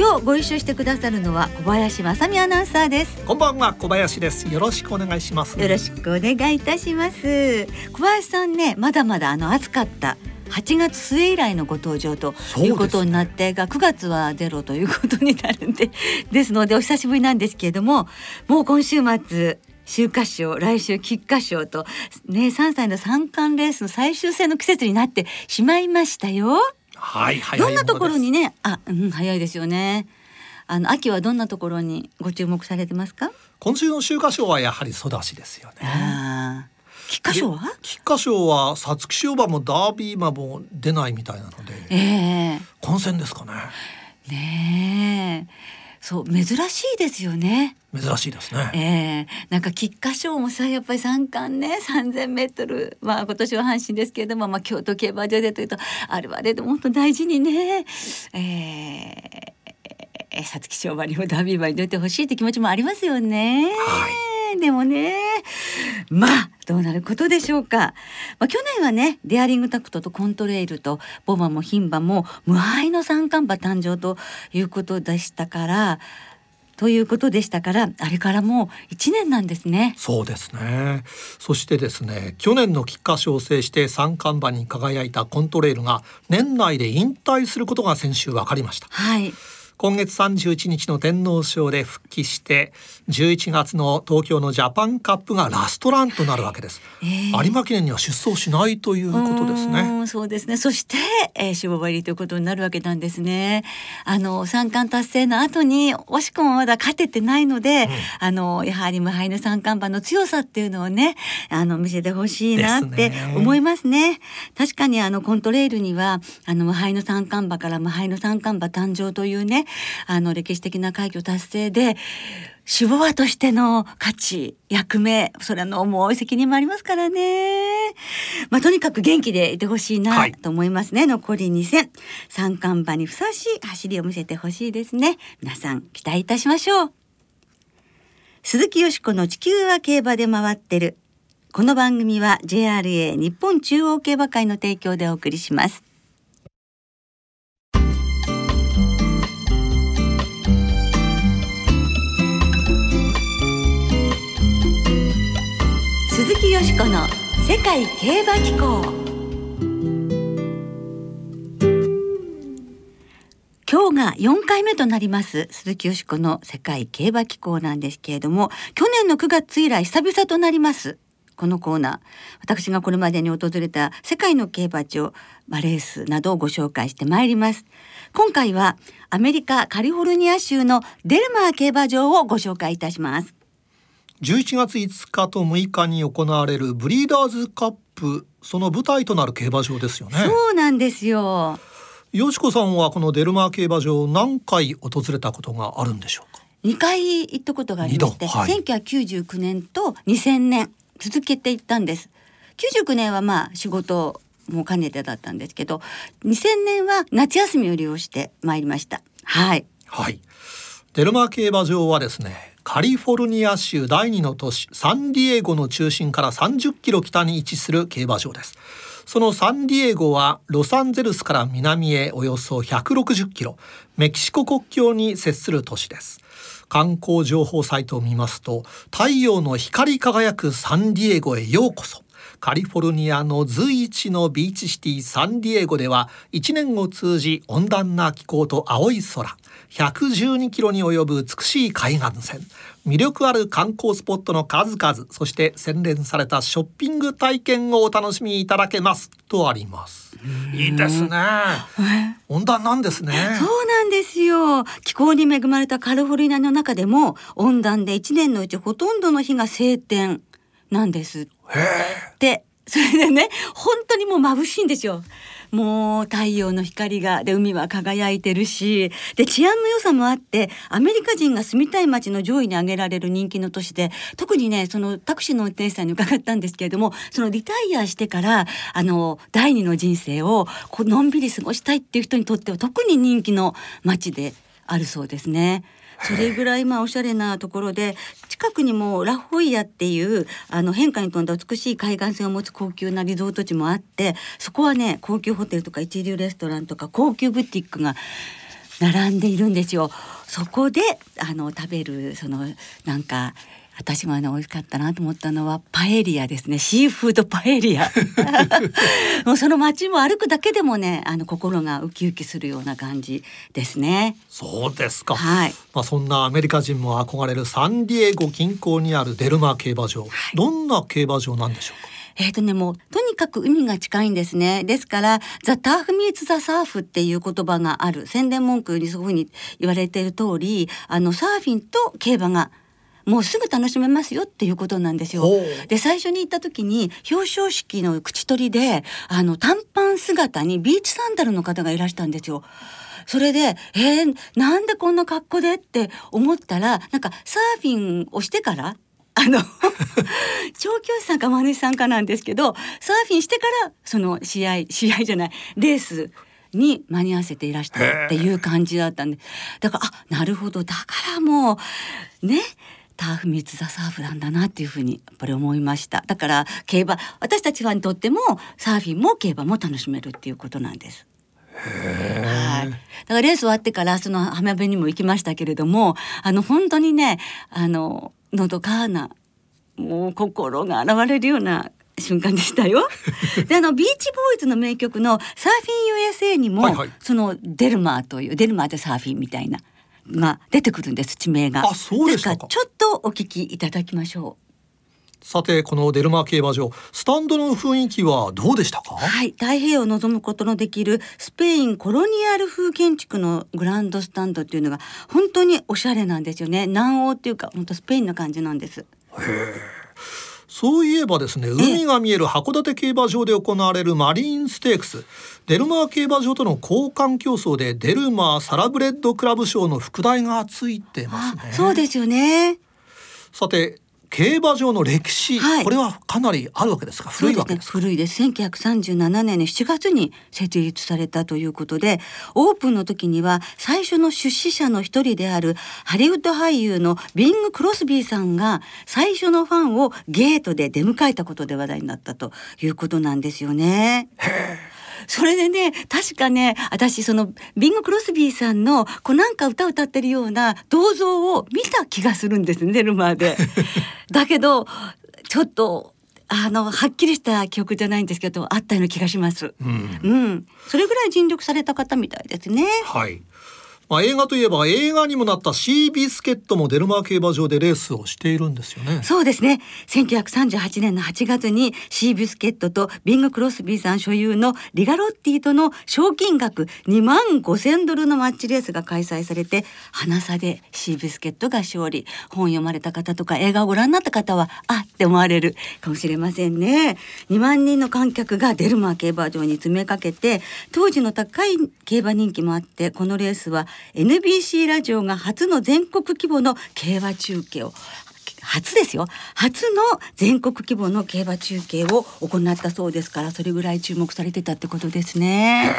今日ご一緒してくださるのは小林正美アナウンサーです。こんばんは小林です。よろしくお願いします。よろしくお願いいたします。小林さんねまだまだあの暑かった8月末以来のご登場ということになって、が9月はゼロということになるんで ですのでお久しぶりなんですけれどももう今週末秋華賞来週菊花賞とね3歳の三冠レースの最終戦の季節になってしまいましたよ。はい、どんなところにね、あ、うん、早いですよね。あの秋はどんなところにご注目されてますか？今週の秋華賞はやはり育ちですよね。菊花賞は？菊花賞は皐月賞馬もダービー馬も出ないみたいなので、えー、混戦ですかね。ねえ。そう珍しいですよね。珍しいですね。ええー、なんか菊花賞もさやっぱり三冠ね三千メートルまあ今年は阪神ですけれどもまあ京都競馬場でというとあれはあれでも本当大事にね。ええー、皐月賞馬にもダービー馬に出てほしいって気持ちもありますよね。はいでもねまあどうなることでしょうか、まあ、去年はねデアリングタクトとコントレイルとボマも牝馬も無敗の三冠馬誕生ということでしたからということでしたからあれからもう1年なんですね。そうですね。そしてですね去年の菊花賞を制して三冠馬に輝いたコントレイルが年内で引退することが先週分かりました。はい今月31日の天皇賞で復帰して11月の東京のジャパンカップがラストランとなるわけです、えー、有馬記念には出走しないということですね。そうですね。そして、えー、守護場入りということになるわけなんですね。あの三冠達成の後に惜しくもまだ勝ててないので、うん、あのやはり無敗の三冠馬の強さっていうのをねあの見せてほしいなって思いますね、ね、確かにあのコントレールにはあの無敗の三冠馬から無敗の三冠馬誕生というねあの歴史的な快挙達成で守護馬としての価値役目それの重い責任もありますからね。まあ、とにかく元気でいてほしいなと思いますね、はい、残り2戦。三冠馬にふさわしい走りを見せてほしいですね。皆さん期待いたしましょう。鈴木よしこの地球は競馬で回ってる。この番組は JRA 日本中央競馬会の提供でお送りします鈴木よしこの世界競馬機構。今日が4回目となります鈴木よしこの世界競馬機構なんですけれども去年の9月以来久々となりますこのコーナー。私がこれまでに訪れた世界の競馬場、まあ、レースなどをご紹介してまいります。今回はアメリカカリフォルニア州のデルマー競馬場をご紹介いたします。11月5日と6日に行われるブリーダーズカップその舞台となる競馬場ですよね。そうなんですよ。よしこさんはこのデルマー競馬場何回訪れたことがあるんでしょうか？2回行ったことがありまして、はい、1999年と2000年続けて行ったんです。99年はまあ仕事も兼ねてだったんですけど2000年は夏休みを利用して参りました。はい。はい。デルマー競馬場はですねカリフォルニア州第2の都市サンディエゴの中心から30キロ北に位置する競馬場です。そのサンディエゴはロサンゼルスから南へおよそ160キロメキシコ国境に接する都市です。観光情報サイトを見ますと太陽の光り輝くサンディエゴへようこそ。カリフォルニアの随一のビーチシティサンディエゴでは1年を通じ温暖な気候と青い空112キロに及ぶ美しい海岸線魅力ある観光スポットの数々そして洗練されたショッピング体験をお楽しみいただけますとあります。いいですね。温暖なんですね。そうなんですよ。気候に恵まれたカリフォルニアの中でも温暖で1年のうちほとんどの日が晴天なんです。でそれでね本当にもう眩しいんですよ。もう太陽の光がで海は輝いてるしで治安の良さもあってアメリカ人が住みたい街の上位に挙げられる人気の都市で特にねそのタクシーの運転手さんに伺ったんですけれどもそのリタイアしてからあの第二の人生をこうのんびり過ごしたいっていう人にとっては特に人気の街であるそうですね。それぐらいまあおしゃれなところで近くにもラホイヤっていうあの変化に富んだ美しい海岸線を持つ高級なリゾート地もあってそこはね高級ホテルとか一流レストランとか高級ブティックが並んでいるんですよ。そこであの食べるそのなんか私がね美味しかったなと思ったのはパエリアですね。シーフードパエリア。もうその街も歩くだけでもねあの心がウキウキするような感じですね。そうですか、はい。まあそんなアメリカ人も憧れるサンディエゴ近郊にあるデルマー競馬場、どんな競馬場なんでしょうか？えーとね、もうとにかく海が近いんですねですから「ザ・ターフ・ミーツ・ザ・サーフ」っていう言葉がある宣伝文句にそういうふうに言われている通りあのサーフィンと競馬がもうすぐ楽しめますよっていうことなんですよ。で最初に行った時に表彰式の口取りであの短パン姿にビーチサンダルの方がいらしたんですよ。それで「えー、なんでこんな格好で?」って思ったらなんかサーフィンをしてからあの調教師さんかマネさんかなんですけどサーフィンしてからその試合試合じゃないレースに間に合わせていらしたっていう感じだったんでだからあなるほどだからもうねターフミツザサーフなんだなっていうふうにやっぱり思いましただから競馬私たちはにとってもサーフィンも競馬も楽しめるっていうことなんです。はい。だからレース終わってからその浜辺にも行きましたけれども、あの本当にね、あののどかなもう心が洗われるような瞬間でしたよ。であのビーチボーイズの名曲の「サーフィン USA」にも、はいはいそのデルマーというデルマーでサーフィンみたいなが出てくるんです地名が。あそうですからちょっとお聞きいただきましょう。さてこのデルマー競馬場スタンドの雰囲気はどうでしたか？はい、太平洋を望むことのできるスペインコロニアル風建築のグランドスタンドっていうのが本当におしゃれなんですよね。南欧っていうか本当スペインの感じなんです。そういえばですね海が見える函館競馬場で行われるマリーンステークス。デルマー競馬場との交換競争でデルマーサラブレッドクラブ賞の副題がついてますね。あそうですよね。さて競馬場の歴史、はいこれはかなりあるわけですか？古いわけですね、古いです1937年の7月に設立されたということでオープンの時には最初の出資者の一人であるハリウッド俳優のビング・クロスビーさんが最初のファンをゲートで出迎えたことで話題になったということなんですよね。それでね確かね私そのビング・クロスビーさんのこうなんか歌歌ってるような銅像を見た気がするんですねルマーで。だけどちょっとあのはっきりした記憶じゃないんですけどあったような気がします。うんうん、それぐらい尽力された方みたいですね。はいまあ、映画といえば映画にもなったシービスケットもデルマー競馬場でレースをしているんですよね。そうですね。1938年の8月にシービスケットとビング・クロスビーさん所有のリガロッティとの賞金額2万5千ドルのマッチレースが開催されて、花差でシービスケットが勝利。本読まれた方とか映画をご覧になった方は、あって思われるかもしれませんね。2万人の観客がデルマー競馬場に詰めかけて、当時の高い競馬人気もあって、このレースは NBC ラジオが初の全国規模の競馬中継を初ですよ初の全国規模の競馬中継を行ったそうですからそれぐらい注目されてたってことですね。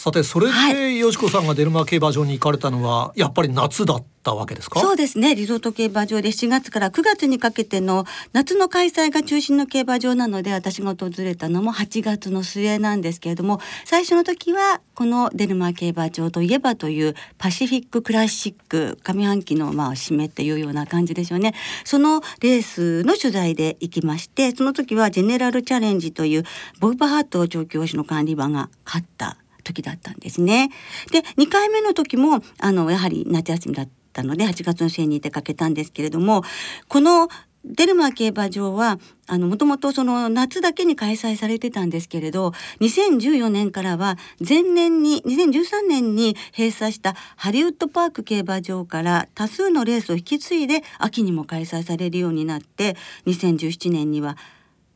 さてそれはでよしこさんがデルマー競馬場に行かれたのはやっぱり夏だったわけですか？そうですね。リゾート競馬場で7月から9月にかけての夏の開催が中心の競馬場なので私が訪れたのも8月の末なんですけれども最初の時はこのデルマー競馬場といえばというパシフィッククラシック上半期のまあ締めっていうような感じでしょうね。そのレースの取材で行きましてその時はジェネラルチャレンジというボブ・バハート調教師の管理馬が勝った時だったんですね。で2回目の時もあのやはり夏休みだったので8月の末に出かけたんですけれどもこのデルマー競馬場はあのもともとその夏だけに開催されてたんですけれど2014年からは前年に2013年に閉鎖したハリウッドパーク競馬場から多数のレースを引き継いで秋にも開催されるようになって2017年には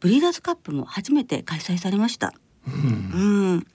ブリーダーズカップも初めて開催されました。うん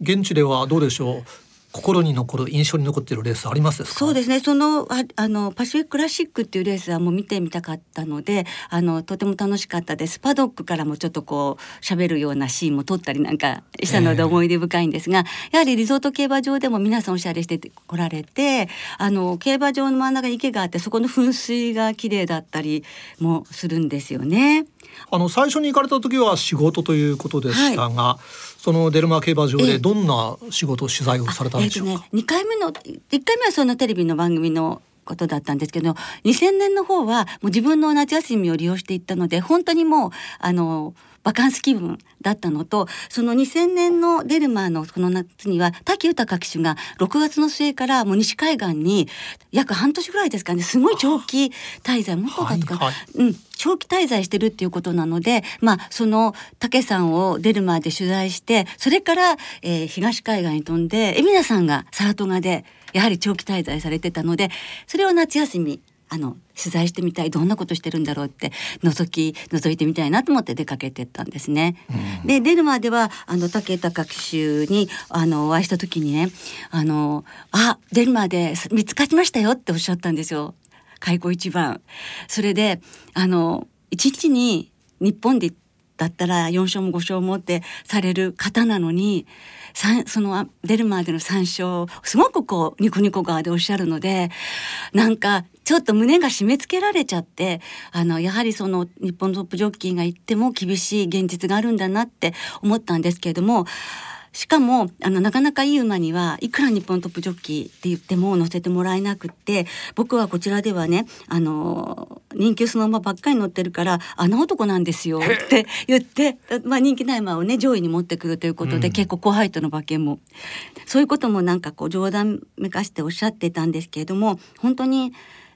現地ではどうでしょう？心に残る印象に残っているレースありますそうですね。そのああのパシフィッククラシックっていうレースはもう見てみたかったのであのとても楽しかったです。パドックからもちょっとこう喋るようなシーンも撮ったりなんかしたので思い出深いんですが、やはりリゾート競馬場でも皆さんおしゃれして来られてあの競馬場の真ん中に池があってそこの噴水が綺麗だったりもするんですよね。あの最初に行かれた時は仕事ということでしたが、はい、そのデルマ競馬場でどんな仕事取材をされたえー、ね、2回目の1回目はそのテレビの番組のことだったんですけど2000年の方はもう自分の夏休みを利用していったので本当にもうあのバカンス気分だったのとその2000年のデルマーのこの夏には滝豊騎手が6月の末からもう西海岸に約半年ぐらいですかねすごい長期滞在もっとだとか、はいはい、うん長期滞在してるっていうことなので、まあ、その武さんをデルマーで取材してそれから、えー、東海岸に飛んで海老名さんがサラトガでやはり長期滞在されてたのでそれを夏休みあの取材してみたいどんなことしてるんだろうって覗き覗いてみたいなと思って出かけてったんですね。うん、で出るまではあの武豊騎手にあのお会いした時にねあのあ出るまで見つかりましたよっておっしゃったんですよ開口一番。それであの一日に日本でだったら4勝も5勝もってされる方なのにその出るまでの参照すごくこうニコニコ側でおっしゃるのでなんかちょっと胸が締め付けられちゃってあのやはりその日本のトップジョッキーが行っても厳しい現実があるんだなって思ったんですけれどもしかもあのなかなかいい馬にはいくら日本トップジョッキーって言っても乗せてもらえなくって僕はこちらではねあの人気その馬ばっかり乗ってるから穴男なんですよっ。て言って、まあ、人気ない馬をね上位に持ってくるということで、うん、結構後輩との馬券も。そういうこともなんかこう冗談めかしておっしゃってたんですけれども本当に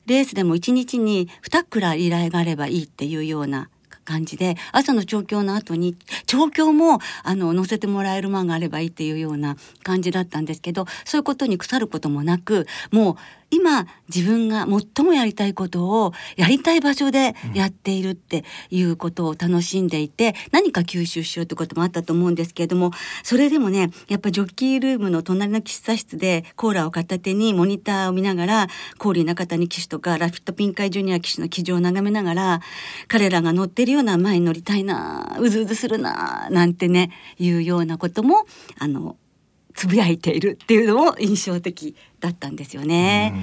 レースでも1日に2くらい依頼があればいいっていうような感じで朝の調教の後に調教もあの載せてもらえる馬があればいいっていうような感じだったんですけどそういうことに腐ることもなくもう今自分が最もやりたいことをやりたい場所でやっているっていうことを楽しんでいて、何か吸収しようってこともあったと思うんですけれどもそれでもねやっぱジョッキールームの隣の喫茶室でコーラを片手にモニターを見ながらコーリー中谷騎手とかラフィットピンカイジュニア騎手の騎乗を眺めながら彼らが乗ってるような前に乗りたいなうずうずするななんてねいうようなこともあのつぶやいているっていうのも印象的だったんですよね。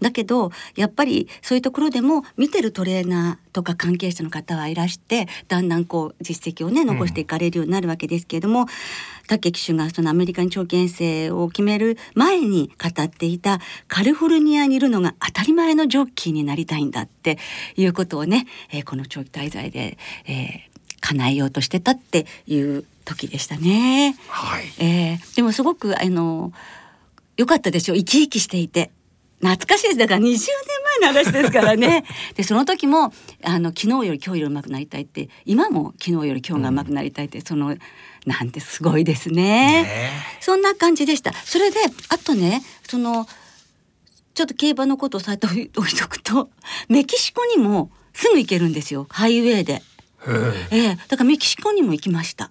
だけどやっぱりそういうところでも見てるトレーナーとか関係者の方はいらしてだんだんこう実績をね残していかれるようになるわけですけれども、うん、武騎手がそのアメリカに長期遠征を決める前に語っていたカリフォルニアにいるのが当たり前のジョッキーになりたいんだっていうことをね、えー、この長期滞在で、えー、叶えようとしてたっていう時でしたね。はい、えー、でもすごくあの良かったでしょう。生き生きしていて。懐かしいです。だから20年前の話ですからね。でその時もあの昨日より今日より上手くなりたいって今も昨日より今日が上手くなりたいって、うん、そのなんてすごいですね、ね、そんな感じでした。それであとねそのちょっと競馬のことをさえてお いとくとメキシコにもすぐ行けるんですよ。ハイウェイで。え。えだからメキシコにも行きました。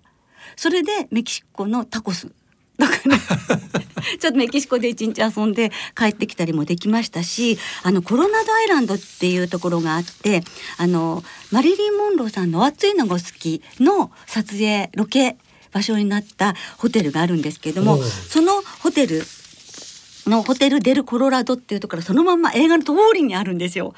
それでメキシコのタコス。だから ちょっとメキシコで一日遊んで帰ってきたりもできましたしあのコロナドアイランドっていうところがあってあのマリリン・モンローさんの「暑いのが好き」の撮影ロケ場所になったホテルがあるんですけどもそのホテルのホテルデル・コロラドっていうところそのまま映画の通りにあるんですよ。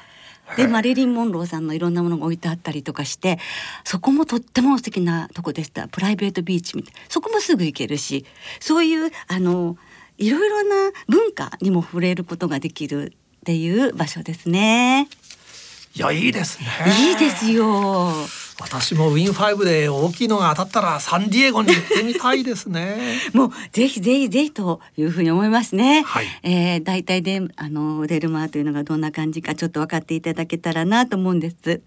でマリリン・モンローさんのいろんなものが置いてあったりとかしてそこもとっても素敵なとこでしたプライベートビーチみたいそこもすぐ行けるしそういうあのいろいろな文化にも触れることができるっていう場所ですね。いやいいですね。いいですよ。私もウィンファイブで大きいのが当たったらサンディエゴに行ってみたいですね。もうぜひぜひぜひというふうに思いますね。はい、えー、大体であのデルマーというのがどんな感じかちょっと分かっていただけたらなと思うんです。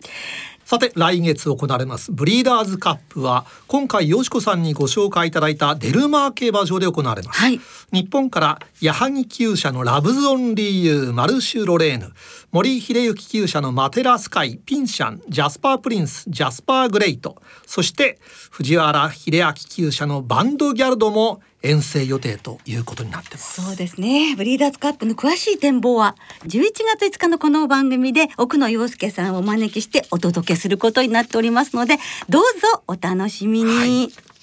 さて来月行われますブリーダーズカップは今回よしこさんにご紹介いただいたデルマー競馬場で行われます、はい。日本から矢作厩舎のラブズオンリーユーマルシュロレーヌ森秀行厩舎のマテラスカイピンシャンジャスパープリンスジャスパーグレイトそして藤原英昭厩舎のヴァンドギャルドも遠征予定ということになってますそうですね。ブリーダーズカップの詳しい展望は11月5日のこの番組で奥野庸介さんをお招きしてお届けすることになっておりますので、どうぞお楽しみに。はい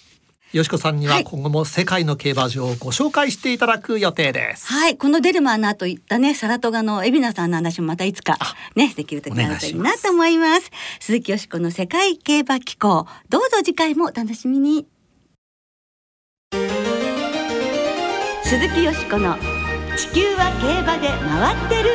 よしこさんにははい今後も世界の競馬場をご紹介していただく予定ですはい、このデルマーの後言ったね、サラトガの海老名さんの話もまたいつかね、できる時になるといいなと思います。鈴木よしこの世界競馬機構、どうぞ次回もお楽しみに。鈴木よしこの地球は競馬で回ってる。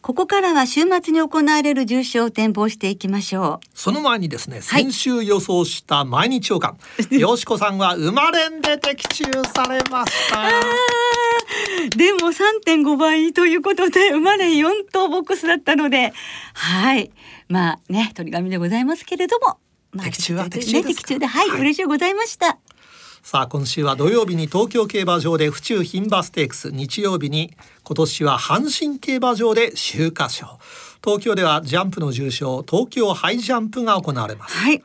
ここからは週末に行われる重賞を展望していきましょう。その前にですね、はい。先週予想した毎日王冠、よしこさんは生まれんで的中されました。でも3.5倍ということで生まれ4等ボックスだったのではい。まあね鳥紙でございますけれども、まあ、的中はね的中ですか？的中ではい、はい。嬉しいございましたさあ今週は土曜日に東京競馬場で府中牝馬ステークス日曜日に今年は阪神競馬場で秋華賞。東京ではジャンプの重賞東京ハイジャンプが行われます。はい。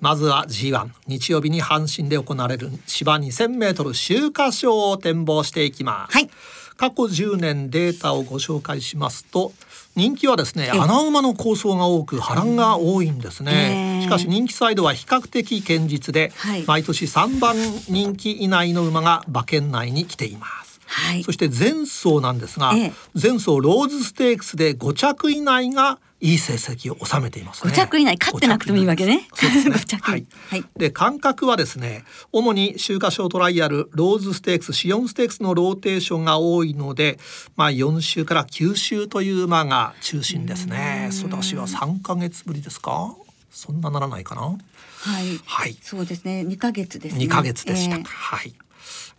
まずは G1 日曜日に阪神で行われる芝 2000m 秋華賞を展望していきます、はい。過去10年データをご紹介しますと人気はですねえ穴馬の構想が多く波乱が多いんですね、ええ。しかし人気サイドは比較的堅実で、はい。毎年3番人気以内の馬が馬券内に来ていますはいそして前走なんですが、ええ前走ローズステークスで5着以内がいい成績を収めていますね。5着以内勝ってなくてもいいわけねそうですね 5着はい。はいで間隔はですね、主に秋華賞トライアル、ローズステークス、紫苑ステークスのローテーションが多いので、まあ4週から9週という馬が中心ですね。ソダシは3ヶ月ぶりですか？そんなならないかな？はいはい。そうですね2ヶ月ですね2ヶ月でした。ええはい。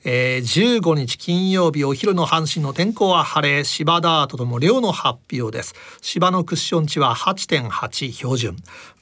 えー、15日金曜日お昼の阪神の天候は晴れ芝ダートとも良の発表です。芝のクッション値は8.8標準。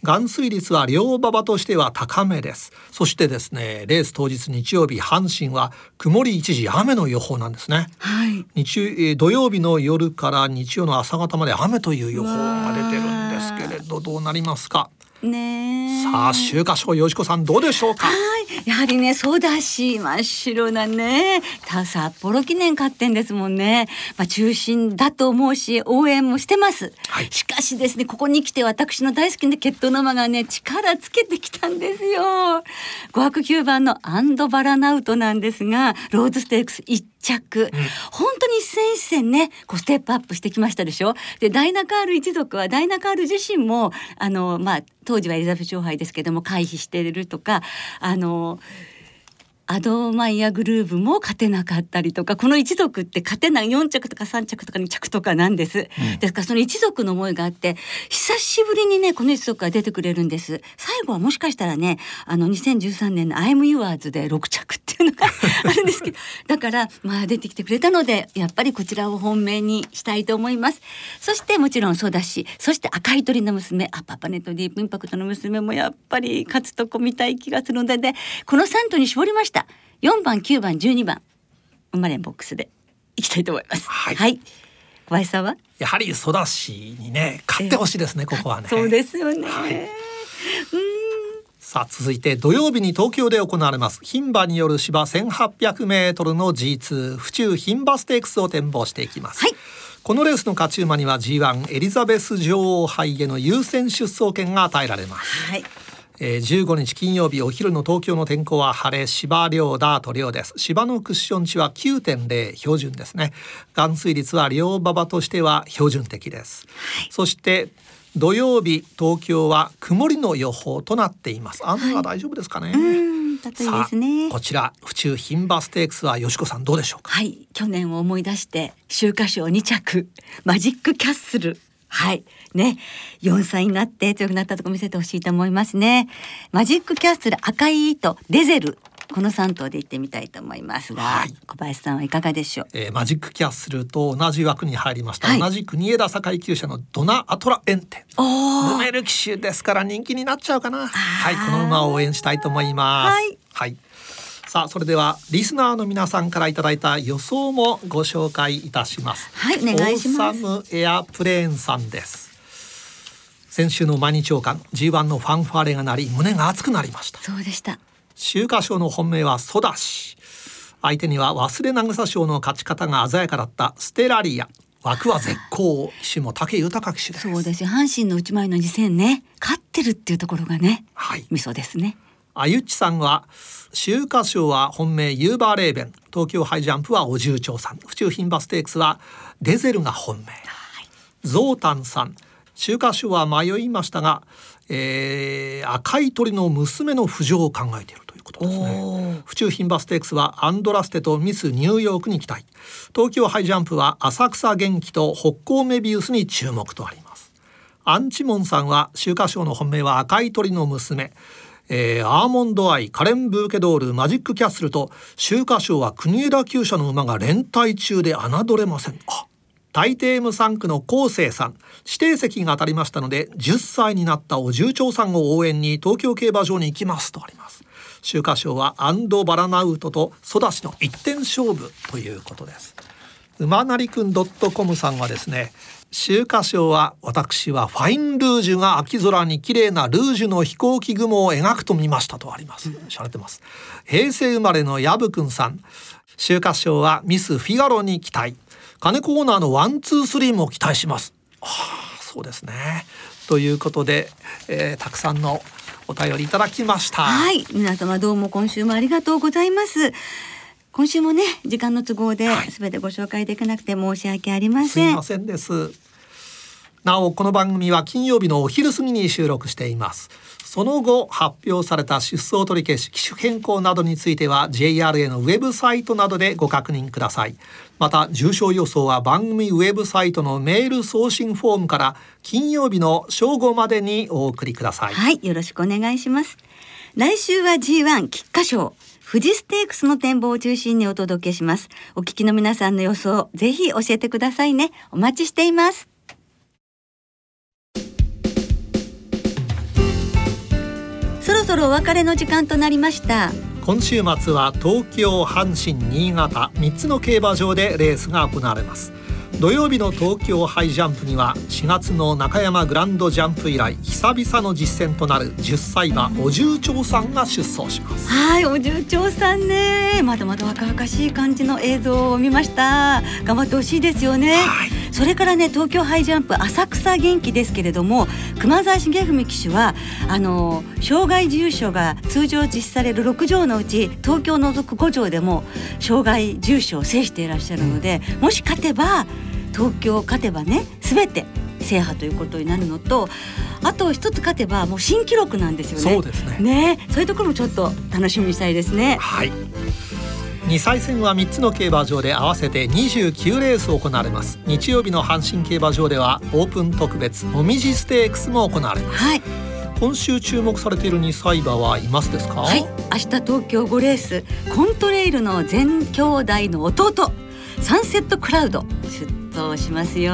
含水率は両馬場としては高めです。そしてですねレース当日日曜日阪神は曇り一時雨の予報なんですね。はい。日えー土曜日の夜から日曜の朝方まで雨という予報が出てるんですけれどどうなりますか？ねえさあ秋華賞よしこさんどうでしょうか？はい、やはりね、そうだし、真っ白なね、た札幌記念勝ってんですもんね。まあ、中心だと思うし、応援もしてます。はいしかしですね、ここに来て私の大好きな血統の馬がね、力つけてきたんですよ。509番のアンドバラナウトなんですが、ローズステークス1着。本当に一戦一戦ね、こうステップアップしてきましたでしょ？で、ダイナカール一族はダイナカール自身も、あの、まあ、当時はエリザベス女王杯ですけども回避しているとかあのアドマイヤグルーブも勝てなかったりとかこの一族って勝てない4着とか3着とか2着とかなんです、ですからその一族の思いがあって久しぶりにねこの一族が出てくれるんです。最後はもしかしたらねあの2013年の「I'm Yours」で6着っていうのがあるんですけど だからまあ出てきてくれたのでやっぱりこちらを本命にしたいと思います。そしてもちろんそうだしそして赤い鳥の娘あパパネットディープインパクトの娘もやっぱり勝つとこ見たい気がするのででこの3頭に絞りました4番9番12番。生まれんボックスで。いきたいと思います。はい。小林さんは？やはりソダシにね勝ってほしいですね、ここはね。そうですよね、はい。さあ続いて土曜日に東京で行われます。牝馬による芝 1800m の G2 府中牝馬ステークスを展望していきます。はい。このレースの勝ち馬には G1 エリザベス女王杯への優先出走権が与えられます。はいえー、15日金曜日お昼の東京の天候は晴れ芝量ダート量です。芝のクッション値は9.0標準ですね。含水率は両馬場としては標準的です、そして土曜日東京は曇りの予報となっています。雨は大丈夫ですかね、うんだといいですね。こちら府中牝馬ステークスはよしこさんどうでしょうか？はい去年を思い出して秋華賞2着マジックキャッスルはい。ね。4歳になって強くなったとこ見せてほしいと思いますね。マジックキャッスル赤い糸デゼル。この3頭で行ってみたいと思いますが、はい。小林さんはいかがでしょう？えーマジックキャッスルと同じ枠に入りました、はい。同じ国枝堺厩舎のドナアトラエンテおルメール騎手ですから人気になっちゃうかな。ーはいこの馬を応援したいと思います。はい、はいさあそれではリスナーの皆さんからいただいた予想もご紹介いたします。はいお願いします。オーサムエアプレーンさんです。先週の毎日王冠 G1 のファンファーレが鳴り胸が熱くなりました。そうでした。秋華賞の本命はソダシ。相手には忘れ渚賞の勝ち方が鮮やかだったステラリア。枠は絶好。騎手も武豊騎手です。そうですよ。阪神の内前の次戦ね勝ってるっていうところがねはい。味噌ですねあゆっちさんは秋華賞は本命ユーバーレーベン。東京ハイジャンプはお重長さん。府中牝馬ステークスはデゼルが本命。ゾウタンさん。秋華賞は迷いましたが、えー赤い鳥の娘の浮上を考えているということですね。府中牝馬ステークスはアンドラステとミスニューヨークに期待東京ハイジャンプは浅草元気と北高メビウスに注目とあります。アンチモンさんは秋華賞の本命は赤い鳥の娘、えーアーモンドアイカレン・ブーケドールマジックキャッスルと秋華賞は国枝厩舎の馬が連帯中で侮れません。あ大抵無産区の高生さん。指定席が当たりましたので10歳になったお重長さんを応援に東京競馬場に行きますとあります。秋華賞はアンドバラナウトとソダシの一点勝負ということです。馬なりくん .com さんはですね秋華賞は私はファインルージュが秋空に綺麗なルージュの飛行機雲を描くと見ましたとあります。しゃれてます。平成生まれのヤブくんさん。秋華賞はミスフィガロに期待。金子オーナーのワンツースリーも期待します。ああそうですね。ということで、えーたくさんのお便りいただきました。はい。皆様どうも今週もありがとうございます今週もね時間の都合ではい全てご紹介できなくて申し訳ありますせん、いませんです。なおこの番組は金曜日のお昼過ぎに収録しています。その後発表された出走取り消し騎手変更などについては JRA のウェブサイトなどでご確認ください。また重症予想は番組ウェブサイトのメール送信フォームから金曜日の正午までにお送りください。はい、よろしくお願いします。来週は G1 菊花賞。富士ステークスの展望を中心にお届けします。お聞きの皆さんの予想、ぜひ教えてくださいね。お待ちしています。そろそろお別れの時間となりました。今週末は東京阪神新潟3つの競馬場でレースが行われます土曜日の東京ハイジャンプには4月の中山グランドジャンプ以来久々の実戦となる10歳馬お重長さんが出走しますはい、お重長さんね。まだまだ若々しい感じの映像を見ました。頑張ってほしいですよね。はいそれからね東京ハイジャンプ浅草元気ですけれども熊沢重文騎手はあの障害重賞が通常実施される6条のうち東京を除く5条でも障害重賞を制していらっしゃるのでもし勝てば東京勝てばね全て制覇ということになるのとあと一つ勝てばもう新記録なんですよね。そうですねねそういうところもちょっと楽しみにしたいですね。はい2歳戦は3つの競馬場で合わせて29レース行われます。日曜日の阪神競馬場ではオープン特別もみじステークスも行われます。はい、今週注目されている2歳馬はいますですか？はい、明日東京5レースコントレイルの全兄弟の弟サンセットクラウド出走しますよ。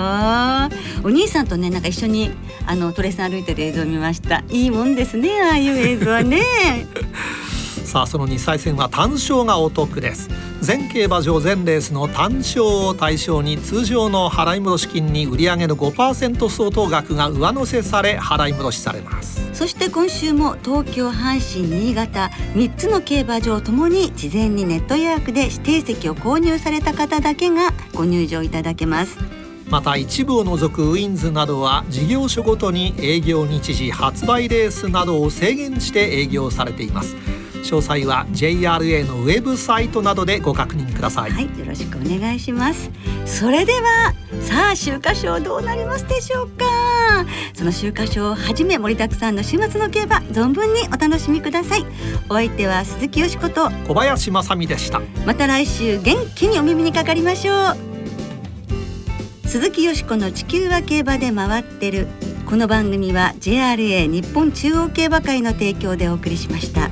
お兄さんとねなんか一緒にあのトレース歩いてる映像を見ました。いいもんですねああいう映像はね さあその2歳戦は単勝がお得です。全競馬場全レースの単勝を対象に通常の払い戻し金に売上の5%相当額が上乗せされ払い戻しされます。そして今週も東京阪神新潟3つの競馬場ともに事前にネット予約で指定席を購入された方だけがご入場いただけます。また一部を除くウィンズなどは事業所ごとに営業日時発売レースなどを制限して営業されています詳細は JRA のウェブサイトなどでご確認ください、はい、よろしくお願いします。それでは、さあ、秋華賞どうなりますでしょうか？その秋華賞をはじめ盛りだくさんの週末の競馬、存分にお楽しみください。お相手は鈴木よしこと、小林正美でしたまた来週元気にお耳にかかりましょう。鈴木よしこの地球は競馬で回ってる。この番組は JRA 日本中央競馬会の提供でお送りしました。